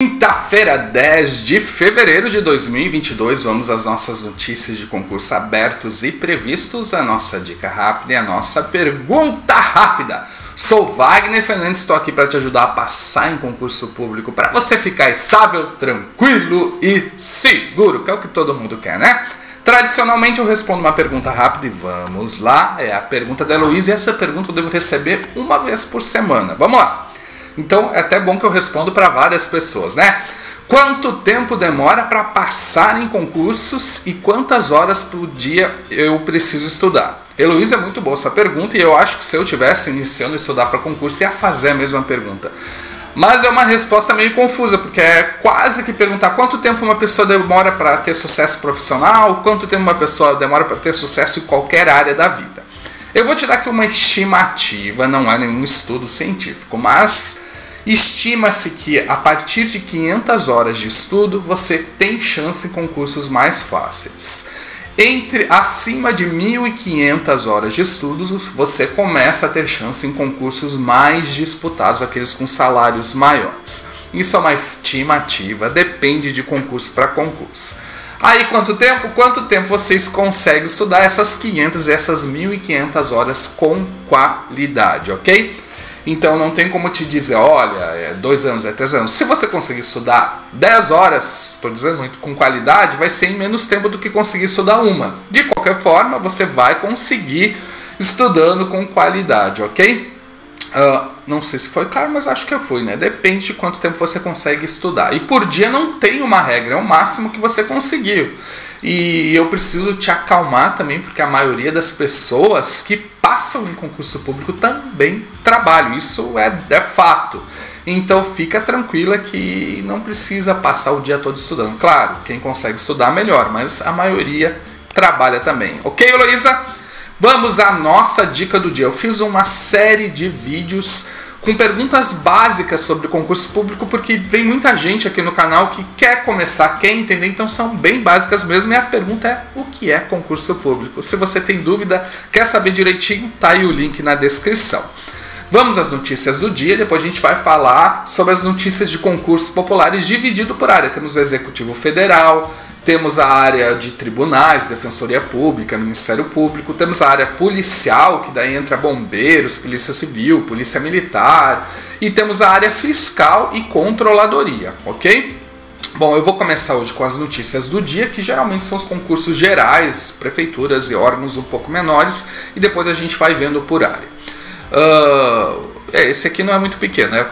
Quinta-feira, 10 de fevereiro de 2022, vamos às nossas notícias de concurso abertos e previstos, a nossa dica rápida e a nossa pergunta rápida. Sou Wagner Fernandes, estou aqui para te ajudar a passar em concurso público, para você ficar estável, tranquilo e seguro, que é o que todo mundo quer, né? Tradicionalmente eu respondo uma pergunta rápida e vamos lá, é a pergunta da Heloísa e essa pergunta eu devo receber uma vez por semana. Vamos lá! Então é até bom que eu respondo para várias pessoas, né? Quanto tempo demora para passar em concursos e quantas horas por dia eu preciso estudar? Heloísa, é muito boa essa pergunta e eu acho que se eu tivesse iniciando a estudar para concurso ia fazer a mesma pergunta. Mas é uma resposta meio confusa, porque é quase que perguntar quanto tempo uma pessoa demora para ter sucesso profissional, quanto tempo uma pessoa demora para ter sucesso em qualquer área da vida. Eu vou te dar aqui uma estimativa, não é nenhum estudo científico, mas Estima-se que a partir de 500 horas de estudo você tem chance em concursos mais fáceis. Entre acima de 1.500 horas de estudos, você começa a ter chance em concursos mais disputados, aqueles com salários maiores. Isso é uma estimativa, depende de concurso para concurso. Aí quanto tempo? Quanto tempo vocês conseguem estudar essas 500 e essas 1.500 horas com qualidade, ok? Então não tem como te dizer, olha, é dois anos, é três anos. Se você conseguir estudar 10 horas, estou dizendo muito com qualidade, vai ser em menos tempo do que conseguir estudar uma. De qualquer forma, você vai conseguir estudando com qualidade, ok? Uh, não sei se foi claro, mas acho que fui, né? Depende de quanto tempo você consegue estudar. E por dia não tem uma regra, é o máximo que você conseguiu. E eu preciso te acalmar também, porque a maioria das pessoas que passam em concurso público também trabalham. Isso é, é fato. Então fica tranquila que não precisa passar o dia todo estudando. Claro, quem consegue estudar melhor, mas a maioria trabalha também. Ok, Heloísa? Vamos à nossa dica do dia. Eu fiz uma série de vídeos com perguntas básicas sobre concurso público, porque tem muita gente aqui no canal que quer começar, quer entender, então são bem básicas mesmo. E a pergunta é: o que é concurso público? Se você tem dúvida, quer saber direitinho, tá aí o link na descrição. Vamos às notícias do dia, depois a gente vai falar sobre as notícias de concursos populares dividido por área. Temos o Executivo Federal, temos a área de tribunais, Defensoria Pública, Ministério Público, temos a área policial, que daí entra bombeiros, Polícia Civil, Polícia Militar, e temos a área fiscal e controladoria, ok? Bom, eu vou começar hoje com as notícias do dia, que geralmente são os concursos gerais, prefeituras e órgãos um pouco menores, e depois a gente vai vendo por área. Uh, esse aqui não é muito pequeno, né?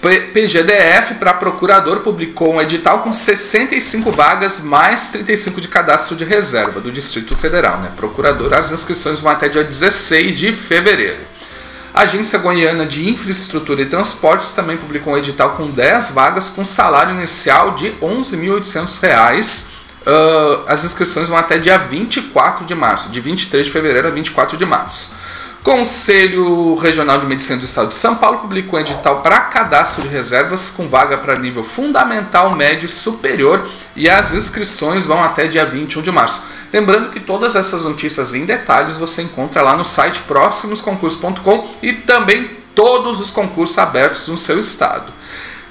PGDF para procurador publicou um edital com 65 vagas mais 35 de cadastro de reserva do Distrito Federal, né? Procurador, as inscrições vão até dia 16 de fevereiro. A Agência Goiana de Infraestrutura e Transportes também publicou um edital com 10 vagas com salário inicial de R$ 11.800. Uh, as inscrições vão até dia 24 de março, de 23 de fevereiro a 24 de março. Conselho Regional de Medicina do Estado de São Paulo publicou um edital para cadastro de reservas com vaga para nível fundamental, médio e superior e as inscrições vão até dia 21 de março. Lembrando que todas essas notícias em detalhes você encontra lá no site próximosconcursos.com e também todos os concursos abertos no seu estado.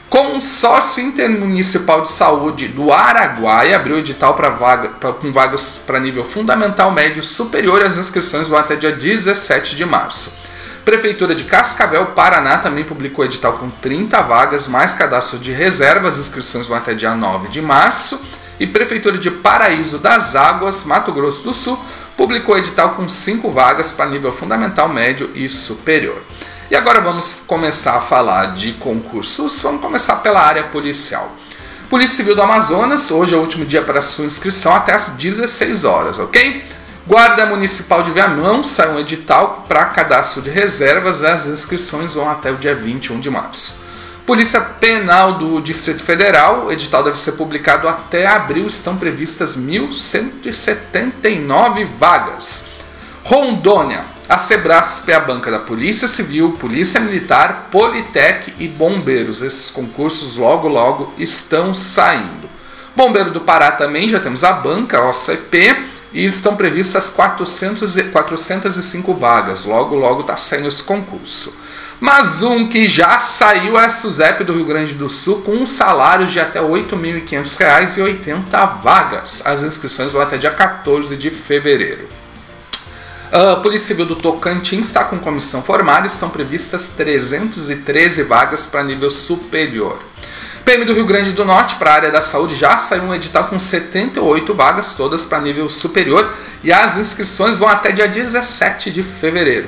Consórcio Intermunicipal de Saúde do Araguaia abriu edital para vaga, pra, com vagas para nível fundamental, médio e superior. As inscrições vão até dia 17 de março. Prefeitura de Cascavel, Paraná, também publicou edital com 30 vagas, mais cadastro de reserva. As inscrições vão até dia 9 de março. E Prefeitura de Paraíso das Águas, Mato Grosso do Sul, publicou edital com 5 vagas para nível fundamental, médio e superior. E agora vamos começar a falar de concursos. Vamos começar pela área policial. Polícia Civil do Amazonas, hoje é o último dia para sua inscrição até às 16 horas, ok? Guarda Municipal de Viamão sai um edital para cadastro de reservas, as inscrições vão até o dia 21 de março. Polícia Penal do Distrito Federal, o edital deve ser publicado até abril, estão previstas 1.179 vagas. Rondônia, a Sebrasp é a banca da Polícia Civil, Polícia Militar, Politec e Bombeiros. Esses concursos logo logo estão saindo. Bombeiro do Pará também já temos a banca, a OCP, e estão previstas 400, 405 vagas. Logo logo está saindo esse concurso. Mas um que já saiu é a SUSEP do Rio Grande do Sul com um salário de até R$ 8.500 e 80 vagas. As inscrições vão até dia 14 de fevereiro. A Polícia Civil do Tocantins está com comissão formada, estão previstas 313 vagas para nível superior. PM do Rio Grande do Norte, para a área da saúde, já saiu um edital com 78 vagas, todas para nível superior, e as inscrições vão até dia 17 de fevereiro.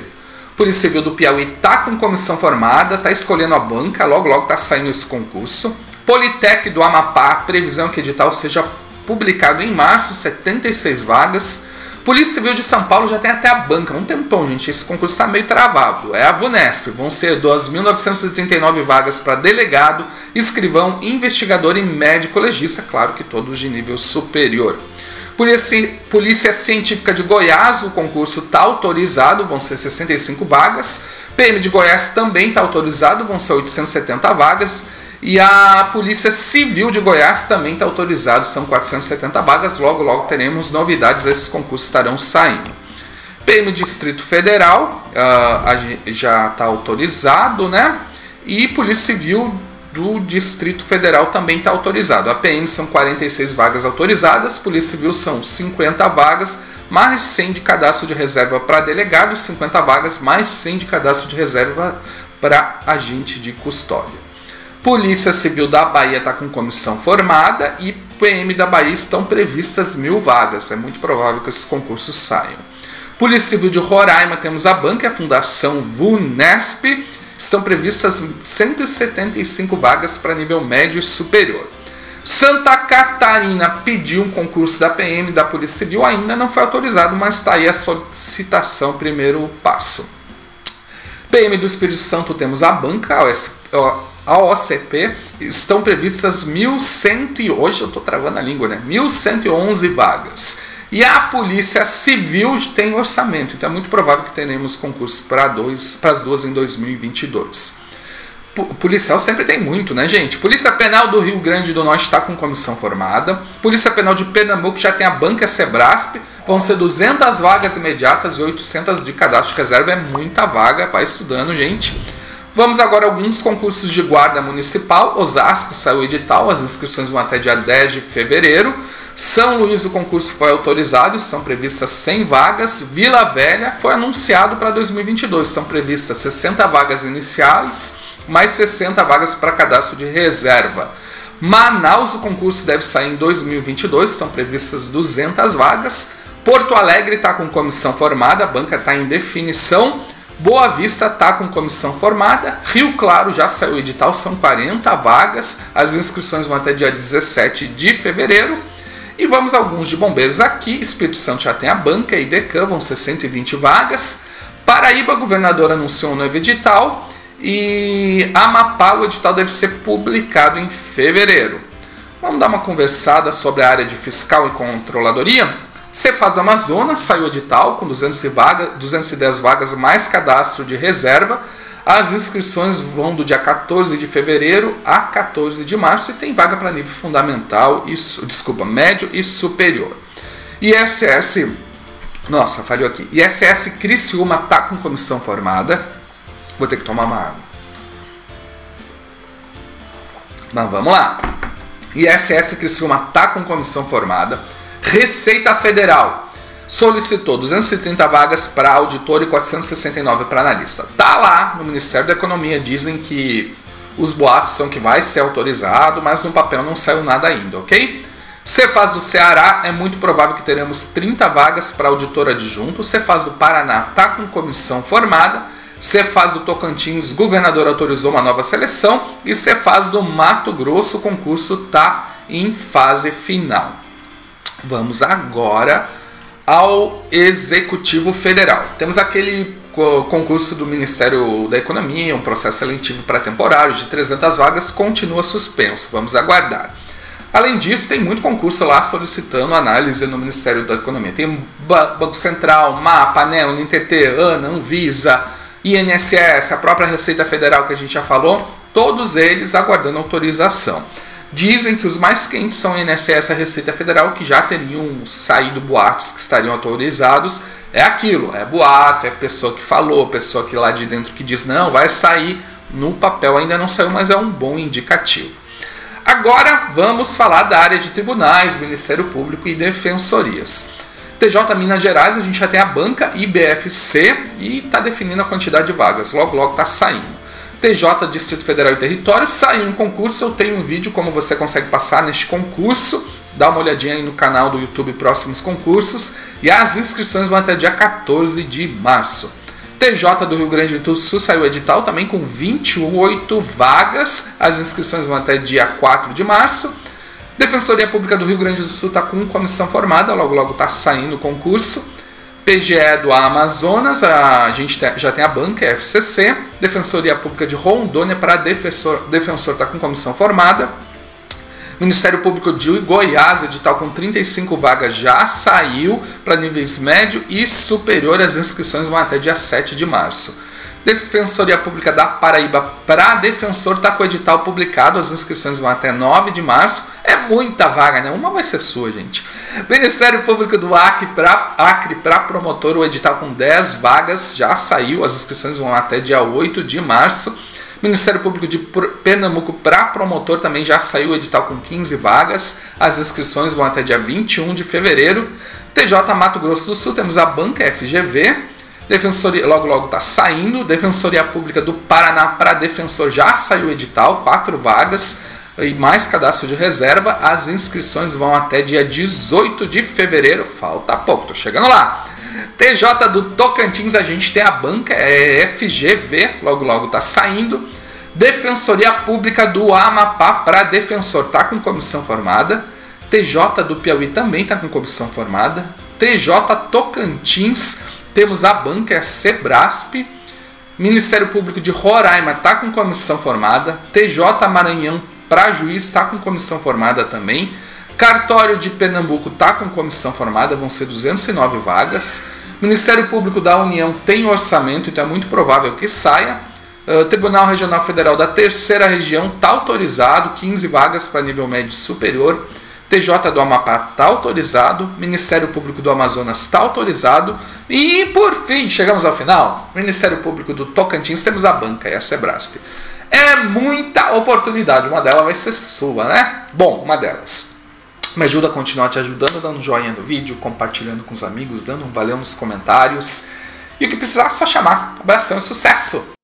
Polícia Civil do Piauí está com comissão formada, está escolhendo a banca, logo logo está saindo esse concurso. Politec do Amapá, previsão que o edital seja publicado em março, 76 vagas. Polícia Civil de São Paulo já tem até a banca, um tempão, gente. Esse concurso está meio travado. É a VUNESP. Vão ser 2.939 vagas para delegado, escrivão, investigador e médico legista, claro que todos de nível superior. Polícia, Polícia Científica de Goiás, o concurso está autorizado, vão ser 65 vagas. PM de Goiás também está autorizado, vão ser 870 vagas. E a Polícia Civil de Goiás também está autorizado, são 470 vagas. Logo, logo teremos novidades, esses concursos estarão saindo. PM Distrito Federal uh, já está autorizado, né? E Polícia Civil do Distrito Federal também está autorizado. A PM são 46 vagas autorizadas, Polícia Civil são 50 vagas, mais 100 de cadastro de reserva para delegado, 50 vagas, mais 100 de cadastro de reserva para agente de custódia. Polícia Civil da Bahia está com comissão formada e PM da Bahia estão previstas mil vagas. É muito provável que esses concursos saiam. Polícia Civil de Roraima temos a banca, a Fundação VUNESP estão previstas 175 vagas para nível médio e superior. Santa Catarina pediu um concurso da PM da Polícia Civil, ainda não foi autorizado, mas está aí a solicitação, primeiro passo. PM do Espírito Santo temos a banca, a OCP, estão previstas 1.100, hoje eu estou travando a língua, né? 1.111 vagas. E a Polícia Civil tem orçamento, então é muito provável que teremos concurso para as duas em 2022. O policial sempre tem muito, né, gente? Polícia Penal do Rio Grande do Norte está com comissão formada. Polícia Penal de Pernambuco já tem a banca Sebrasp. Vão ser 200 vagas imediatas e 800 de cadastro de reserva. É muita vaga. Vai estudando, gente. Vamos agora a alguns concursos de guarda municipal. Osasco saiu edital. As inscrições vão até dia 10 de fevereiro. São Luís o concurso foi autorizado, estão previstas 100 vagas. Vila Velha foi anunciado para 2022, estão previstas 60 vagas iniciais, mais 60 vagas para cadastro de reserva. Manaus o concurso deve sair em 2022, estão previstas 200 vagas. Porto Alegre está com comissão formada, a banca está em definição. Boa Vista está com comissão formada. Rio Claro já saiu o edital, são 40 vagas. As inscrições vão até dia 17 de fevereiro. E vamos alguns de bombeiros aqui. Espírito Santo já tem a banca e Decan, vão ser 120 vagas. Paraíba, governador anunciou um novo edital. E Amapá, o edital deve ser publicado em fevereiro. Vamos dar uma conversada sobre a área de fiscal e controladoria? Cefaz do Amazonas saiu edital com 200 vaga, 210 vagas mais cadastro de reserva as inscrições vão do dia 14 de fevereiro a 14 de março e tem vaga para nível fundamental e desculpa, médio e superior. ISS Nossa, falhou aqui. ISS Criciúma tá com comissão formada. Vou ter que tomar uma água. Mas vamos lá. ISS Criciúma tá com comissão formada. Receita Federal solicitou 230 vagas para auditor e 469 para analista. Tá lá no Ministério da Economia, dizem que os boatos são que vai ser autorizado, mas no papel não saiu nada ainda, ok? Cefaz do Ceará, é muito provável que teremos 30 vagas para auditor adjunto. Cefaz do Paraná está com comissão formada. Cefaz do Tocantins, governador autorizou uma nova seleção. E Cefaz do Mato Grosso, concurso está em fase final. Vamos agora ao Executivo Federal. Temos aquele concurso do Ministério da Economia, um processo seletivo pré-temporário de 300 vagas, continua suspenso. Vamos aguardar. Além disso, tem muito concurso lá solicitando análise no Ministério da Economia. Tem Banco Central, MAPA, ANEL, NTT, ANA, Anvisa, INSS, a própria Receita Federal que a gente já falou, todos eles aguardando autorização. Dizem que os mais quentes são o INSS e a Receita Federal, que já teriam saído boatos que estariam autorizados. É aquilo, é boato, é pessoa que falou, pessoa que lá de dentro que diz não, vai sair. No papel ainda não saiu, mas é um bom indicativo. Agora vamos falar da área de tribunais, Ministério Público e defensorias. TJ Minas Gerais, a gente já tem a banca IBFC e está definindo a quantidade de vagas. Logo, logo está saindo. TJ Distrito Federal e Território saiu um concurso. Eu tenho um vídeo como você consegue passar neste concurso. Dá uma olhadinha aí no canal do YouTube Próximos Concursos. E as inscrições vão até dia 14 de março. TJ do Rio Grande do Sul saiu edital também com 28 vagas. As inscrições vão até dia 4 de março. Defensoria Pública do Rio Grande do Sul está com comissão formada, logo logo está saindo o concurso. PGE do Amazonas, a gente já tem a banca, a FCC. Defensoria Pública de Rondônia para defensor, defensor está com comissão formada. Ministério Público de Goiás, edital com 35 vagas, já saiu para níveis médio e superior. As inscrições vão até dia 7 de março. Defensoria Pública da Paraíba para defensor está com edital publicado, as inscrições vão até 9 de março. É muita vaga, né? Uma vai ser sua, gente. Ministério Público do Acre para promotor, o edital com 10 vagas já saiu, as inscrições vão até dia 8 de março. Ministério Público de Pernambuco para promotor também já saiu o edital com 15 vagas, as inscrições vão até dia 21 de fevereiro. TJ Mato Grosso do Sul temos a banca FGV Defensoria, logo logo está saindo. Defensoria Pública do Paraná para defensor já saiu o edital, quatro vagas e mais cadastro de reserva. As inscrições vão até dia 18 de fevereiro. Falta pouco, tô chegando lá. TJ do Tocantins, a gente tem a banca, é FGV, logo logo está saindo. Defensoria Pública do Amapá para defensor, tá com comissão formada. TJ do Piauí também está com comissão formada. TJ Tocantins temos a banca, é a Sebrasp. Ministério Público de Roraima está com comissão formada. TJ Maranhão para juiz está com comissão formada também. Cartório de Pernambuco está com comissão formada, vão ser 209 vagas. Ministério Público da União tem orçamento, então é muito provável que saia. Uh, Tribunal Regional Federal da Terceira Região está autorizado, 15 vagas para nível médio superior. TJ do Amapá está autorizado, Ministério Público do Amazonas está autorizado e, por fim, chegamos ao final. Ministério Público do Tocantins, temos a banca e a Sebrasp. É muita oportunidade, uma delas vai ser sua, né? Bom, uma delas. Me ajuda a continuar te ajudando, dando joinha no vídeo, compartilhando com os amigos, dando um valeu nos comentários. E o que precisar, é só chamar. Abração e sucesso!